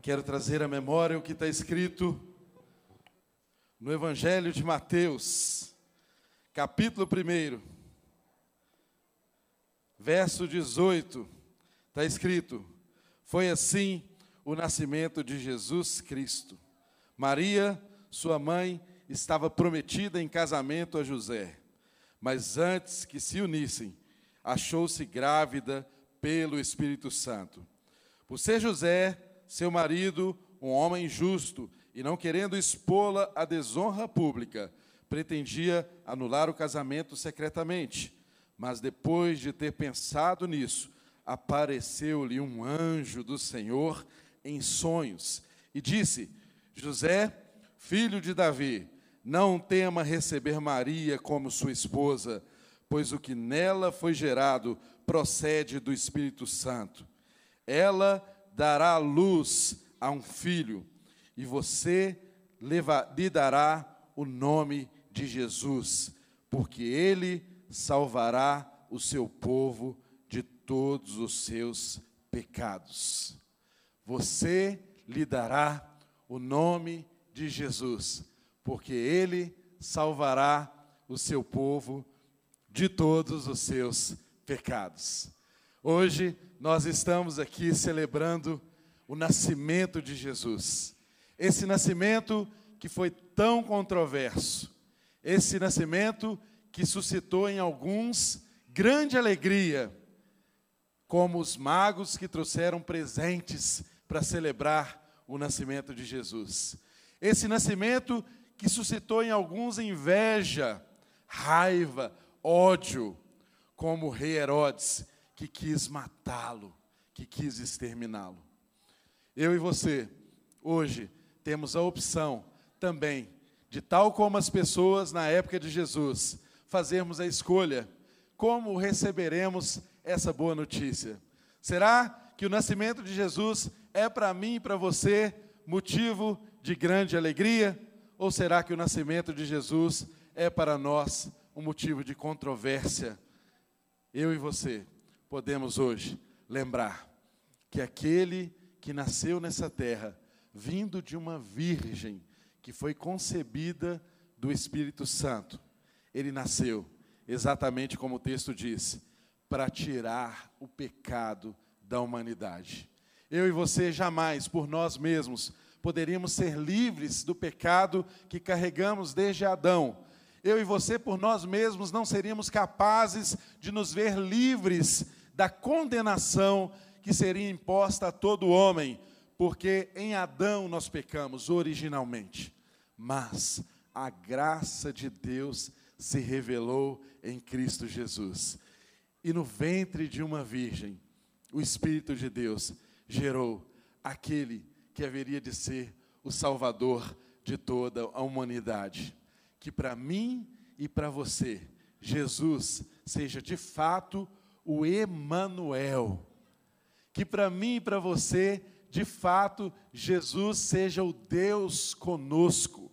Quero trazer à memória o que está escrito no Evangelho de Mateus, capítulo 1, verso 18, está escrito: Foi assim o nascimento de Jesus Cristo. Maria, sua mãe, estava prometida em casamento a José, mas antes que se unissem, achou-se grávida pelo Espírito Santo. Por ser José, seu marido, um homem justo, e não querendo expô-la à desonra pública, pretendia anular o casamento secretamente. Mas depois de ter pensado nisso, apareceu-lhe um anjo do Senhor em sonhos e disse: José, filho de Davi, não tema receber Maria como sua esposa, pois o que nela foi gerado procede do Espírito Santo. Ela dará luz a um filho, e você lhe dará o nome de Jesus, porque ele salvará o seu povo de todos os seus pecados. Você lhe dará o nome de Jesus, porque ele salvará o seu povo de todos os seus pecados. Hoje nós estamos aqui celebrando o nascimento de Jesus. Esse nascimento que foi tão controverso, esse nascimento que suscitou em alguns grande alegria, como os magos que trouxeram presentes para celebrar o nascimento de Jesus. Esse nascimento que suscitou em alguns inveja, raiva, ódio, como o rei Herodes, que quis matá-lo, que quis exterminá-lo. Eu e você, hoje, temos a opção também de, tal como as pessoas na época de Jesus, fazermos a escolha como receberemos essa boa notícia. Será que o nascimento de Jesus é para mim e para você motivo de grande alegria? Ou será que o nascimento de Jesus é para nós um motivo de controvérsia? Eu e você podemos hoje lembrar que aquele que nasceu nessa terra, vindo de uma virgem que foi concebida do Espírito Santo. Ele nasceu, exatamente como o texto diz, para tirar o pecado da humanidade. Eu e você jamais, por nós mesmos, poderíamos ser livres do pecado que carregamos desde Adão. Eu e você, por nós mesmos, não seríamos capazes de nos ver livres da condenação que seria imposta a todo homem, porque em Adão nós pecamos originalmente, mas a graça de Deus se revelou em Cristo Jesus. E no ventre de uma virgem, o Espírito de Deus gerou aquele que haveria de ser o Salvador de toda a humanidade. Que para mim e para você, Jesus seja de fato o Emanuel, que para mim e para você, de fato, Jesus seja o Deus conosco.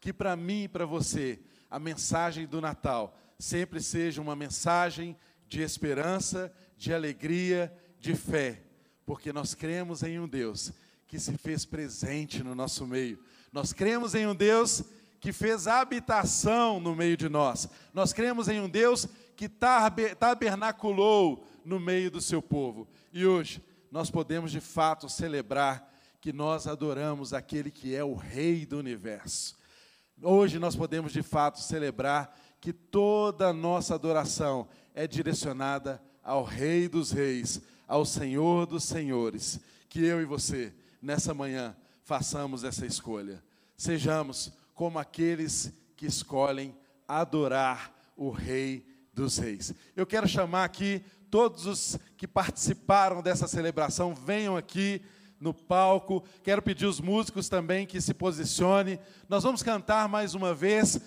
Que para mim e para você, a mensagem do Natal sempre seja uma mensagem de esperança, de alegria, de fé, porque nós cremos em um Deus que se fez presente no nosso meio. Nós cremos em um Deus que fez habitação no meio de nós. Nós cremos em um Deus que tabernaculou no meio do seu povo. E hoje nós podemos de fato celebrar que nós adoramos aquele que é o Rei do universo. Hoje nós podemos de fato celebrar que toda a nossa adoração é direcionada ao Rei dos Reis, ao Senhor dos Senhores. Que eu e você, nessa manhã, façamos essa escolha. Sejamos como aqueles que escolhem adorar o Rei dos Reis. Eu quero chamar aqui todos os que participaram dessa celebração, venham aqui no palco. Quero pedir os músicos também que se posicione. Nós vamos cantar mais uma vez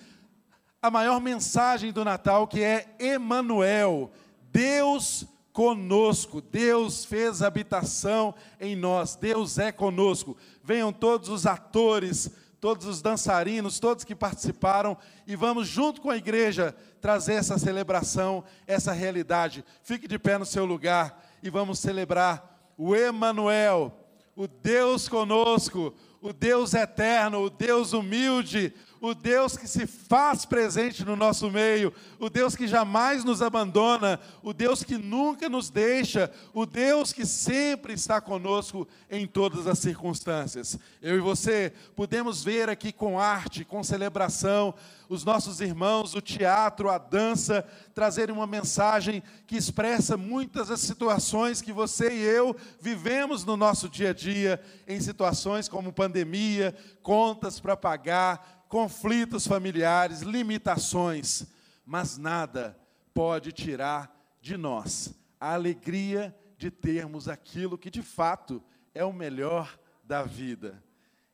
a maior mensagem do Natal, que é Emanuel, Deus conosco. Deus fez habitação em nós. Deus é conosco. Venham todos os atores, todos os dançarinos, todos que participaram, e vamos, junto com a igreja, trazer essa celebração, essa realidade. Fique de pé no seu lugar e vamos celebrar o Emanuel, o Deus conosco, o Deus eterno, o Deus humilde, o Deus que se faz presente no nosso meio, o Deus que jamais nos abandona, o Deus que nunca nos deixa, o Deus que sempre está conosco em todas as circunstâncias. Eu e você podemos ver aqui com arte, com celebração, os nossos irmãos, o teatro, a dança, trazerem uma mensagem que expressa muitas das situações que você e eu vivemos no nosso dia a dia, em situações como pandemia, contas para pagar, conflitos familiares, limitações, mas nada pode tirar de nós a alegria de termos aquilo que de fato é o melhor da vida.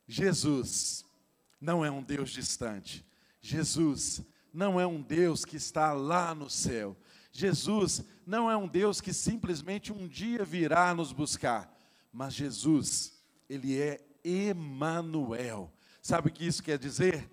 Jesus não é um Deus distante. Jesus não é um Deus que está lá no céu. Jesus não é um Deus que simplesmente um dia virá nos buscar, mas Jesus, ele é Emanuel. Sabe o que isso quer dizer?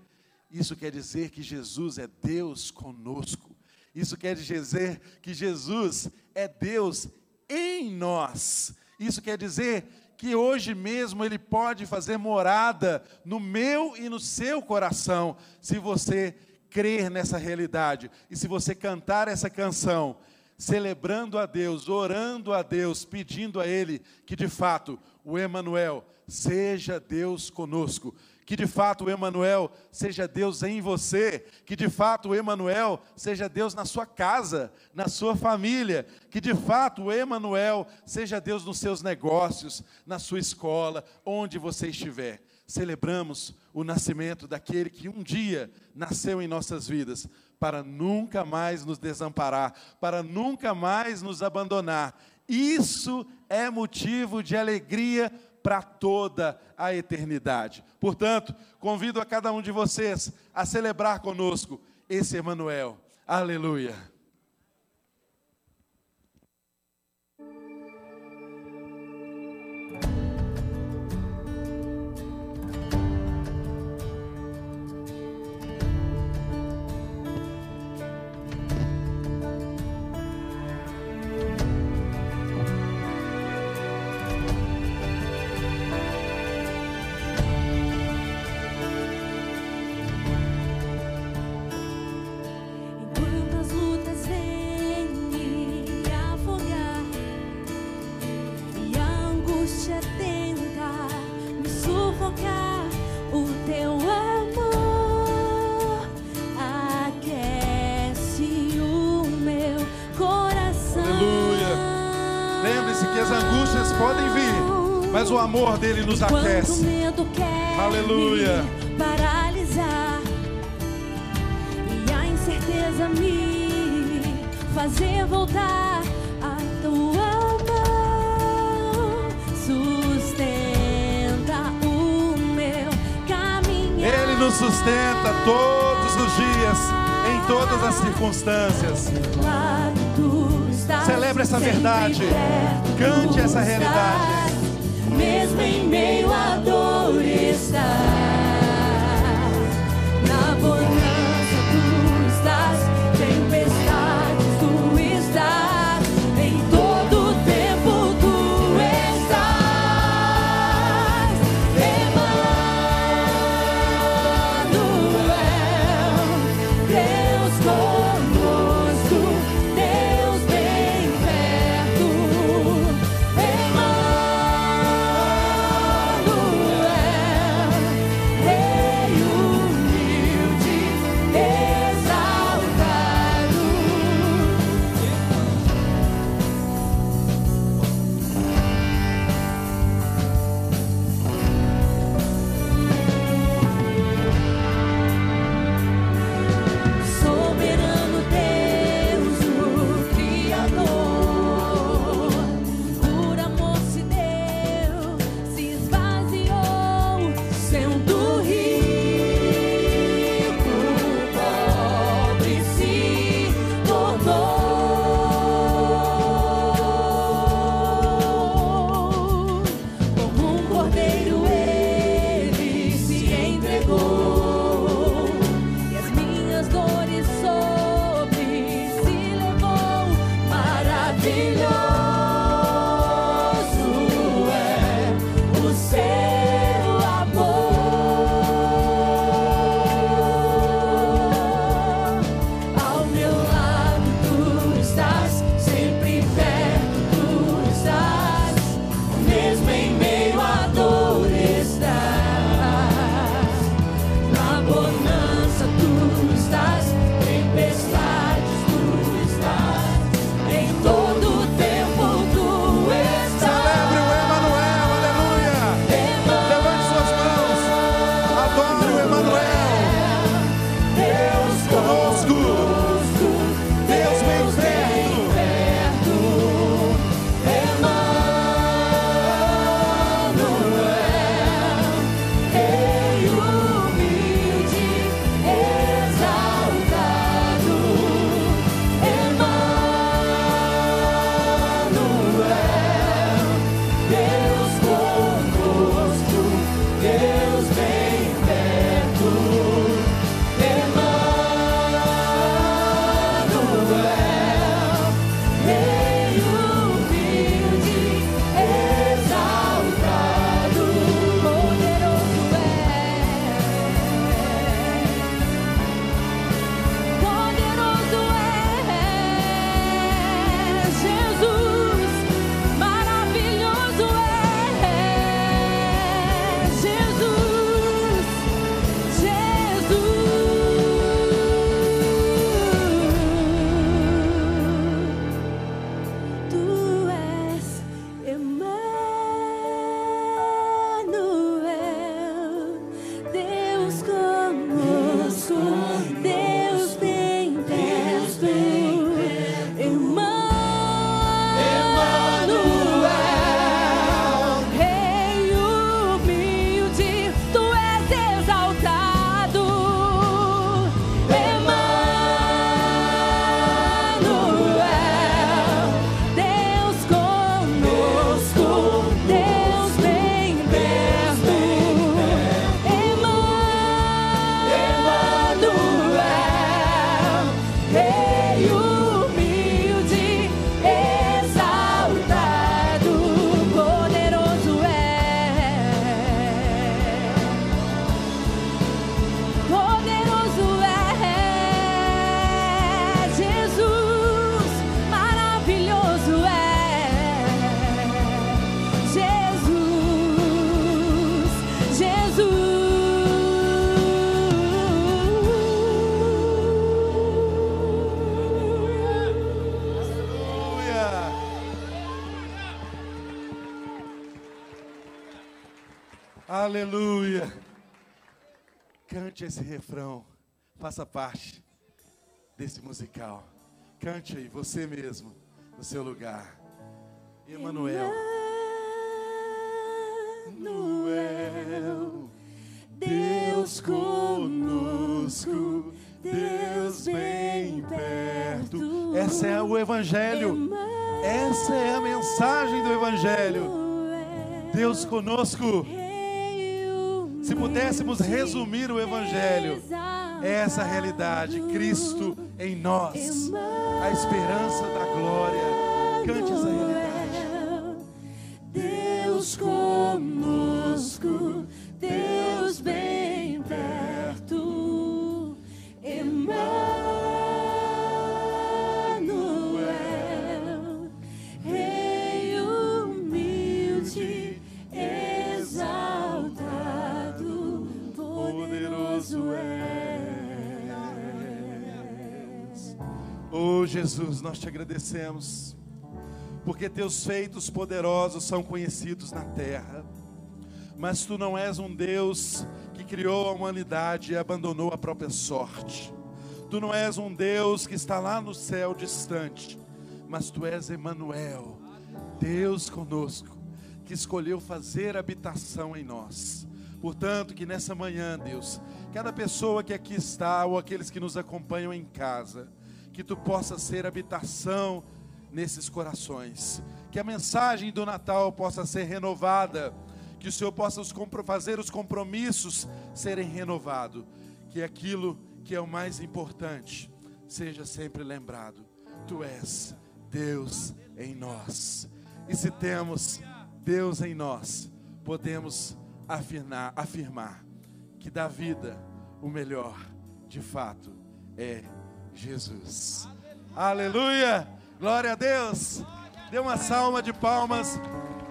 Isso quer dizer que Jesus é Deus conosco. Isso quer dizer que Jesus é Deus em nós. Isso quer dizer que hoje mesmo Ele pode fazer morada no meu e no seu coração, se você crer nessa realidade e se você cantar essa canção, celebrando a Deus, orando a Deus, pedindo a Ele que de fato o Emanuel seja Deus conosco que de fato o Emanuel seja Deus em você, que de fato o Emanuel seja Deus na sua casa, na sua família, que de fato o Emanuel seja Deus nos seus negócios, na sua escola, onde você estiver. Celebramos o nascimento daquele que um dia nasceu em nossas vidas, para nunca mais nos desamparar, para nunca mais nos abandonar. Isso é motivo de alegria para toda a eternidade. Portanto, convido a cada um de vocês a celebrar conosco esse Emanuel. Aleluia. Mas o amor dele nos aquece. Aleluia. Paralisar e a incerteza me fazer voltar a tua mão sustenta o meu caminho. Ele nos sustenta todos os dias, em todas as circunstâncias. Celebre essa verdade. Cante essa realidade em meio à dor está. Cante esse refrão. Faça parte desse musical. Cante aí, você mesmo, no seu lugar. Emanuel. Emanuel, Deus conosco, Deus bem perto. Essa é o Evangelho. Essa é a mensagem do Evangelho. Deus conosco. Se pudéssemos resumir o Evangelho, é essa realidade: Cristo em nós, a esperança da glória. Cante essa realidade. Deus conosco, Jesus, nós te agradecemos, porque teus feitos poderosos são conhecidos na terra, mas tu não és um Deus que criou a humanidade e abandonou a própria sorte. Tu não és um Deus que está lá no céu distante, mas tu és Emanuel, Deus conosco, que escolheu fazer habitação em nós. Portanto, que nessa manhã, Deus, cada pessoa que aqui está ou aqueles que nos acompanham em casa, que tu possa ser habitação nesses corações, que a mensagem do Natal possa ser renovada, que o Senhor possa os fazer os compromissos serem renovados, que aquilo que é o mais importante seja sempre lembrado. Tu és Deus em nós. E se temos Deus em nós, podemos afirmar, afirmar que da vida o melhor, de fato, é Jesus. Aleluia! Glória a Deus! Dê uma salva de palmas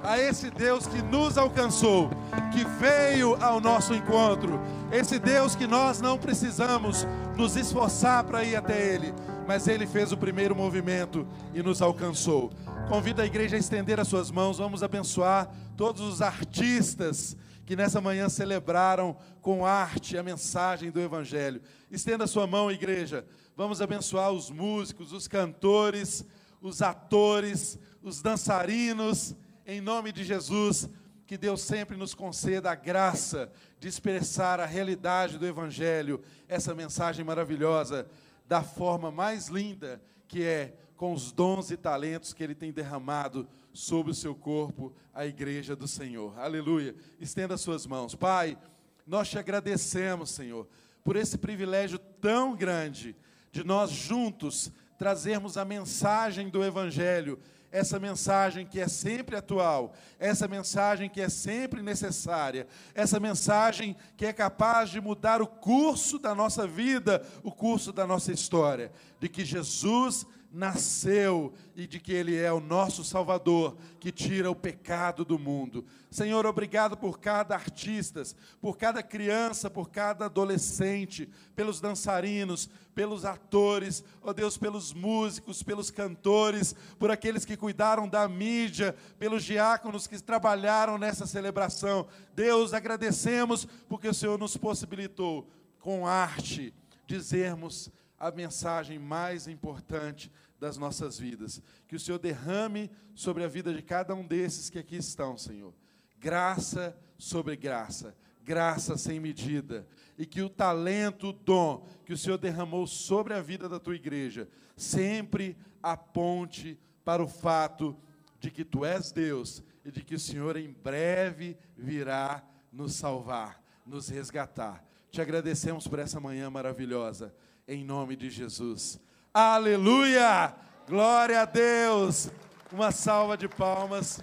a esse Deus que nos alcançou, que veio ao nosso encontro, esse Deus que nós não precisamos nos esforçar para ir até Ele, mas Ele fez o primeiro movimento e nos alcançou. Convido a igreja a estender as suas mãos, vamos abençoar todos os artistas que nessa manhã celebraram com arte a mensagem do Evangelho. Estenda a sua mão, igreja. Vamos abençoar os músicos, os cantores, os atores, os dançarinos, em nome de Jesus. Que Deus sempre nos conceda a graça de expressar a realidade do Evangelho, essa mensagem maravilhosa, da forma mais linda, que é com os dons e talentos que Ele tem derramado sobre o seu corpo, a igreja do Senhor. Aleluia. Estenda as suas mãos. Pai, nós te agradecemos, Senhor, por esse privilégio tão grande de nós juntos trazermos a mensagem do Evangelho, essa mensagem que é sempre atual, essa mensagem que é sempre necessária, essa mensagem que é capaz de mudar o curso da nossa vida, o curso da nossa história, de que Jesus nasceu e de que Ele é o nosso Salvador, que tira o pecado do mundo. Senhor, obrigado por cada artista, por cada criança, por cada adolescente, pelos dançarinos, pelos atores, ó Deus, pelos músicos, pelos cantores, por aqueles que cuidaram da mídia, pelos diáconos que trabalharam nessa celebração. Deus, agradecemos porque o Senhor nos possibilitou, com arte, dizermos a mensagem mais importante das nossas vidas. Que o Senhor derrame sobre a vida de cada um desses que aqui estão, Senhor. Graça sobre graça, graça sem medida. E que o talento, o dom que o Senhor derramou sobre a vida da tua igreja, sempre aponte para o fato de que tu és Deus e de que o Senhor em breve virá nos salvar, nos resgatar. Te agradecemos por essa manhã maravilhosa, em nome de Jesus. Aleluia! Glória a Deus! Uma salva de palmas.